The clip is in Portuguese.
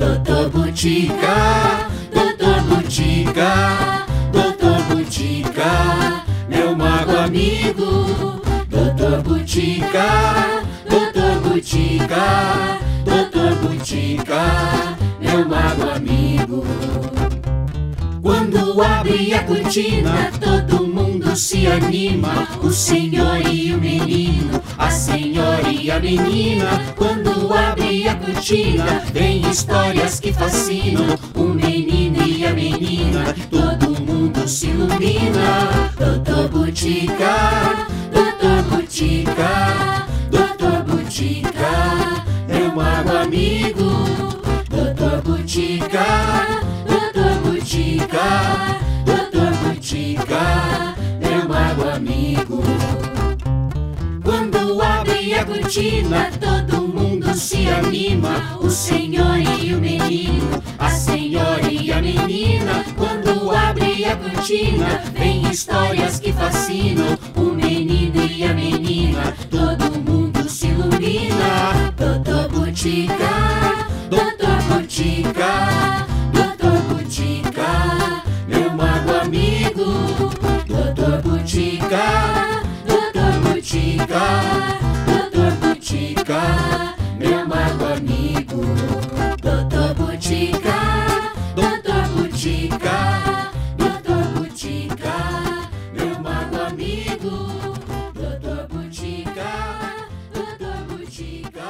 Doutor Butica, Doutor Butica, Doutor Butica, meu mago amigo. Doutor Butica, Doutor Butica, Doutor Butica, meu mago amigo. Quando abre a cortina, todo mundo se anima. O senhor e o menino, a senhora e a menina. Quando abre a vem histórias que fascinam. O menino e a menina, todo mundo se ilumina. Doutor Butica, Doutor Butica, Doutor Butica, meu mago amigo. Doutor Butica, Doutor Butica, Doutor Butica, meu mago amigo. Quando a cortina, todo mundo se anima. O senhor e o menino, a senhora e a menina. Quando abre a cortina, vem histórias que fascinam. O menino e a menina, todo mundo se ilumina. Doutor Butica, Doutor Butica, Doutor Butica, meu mago amigo. Doutor Butica, Doutor Butica, Chico.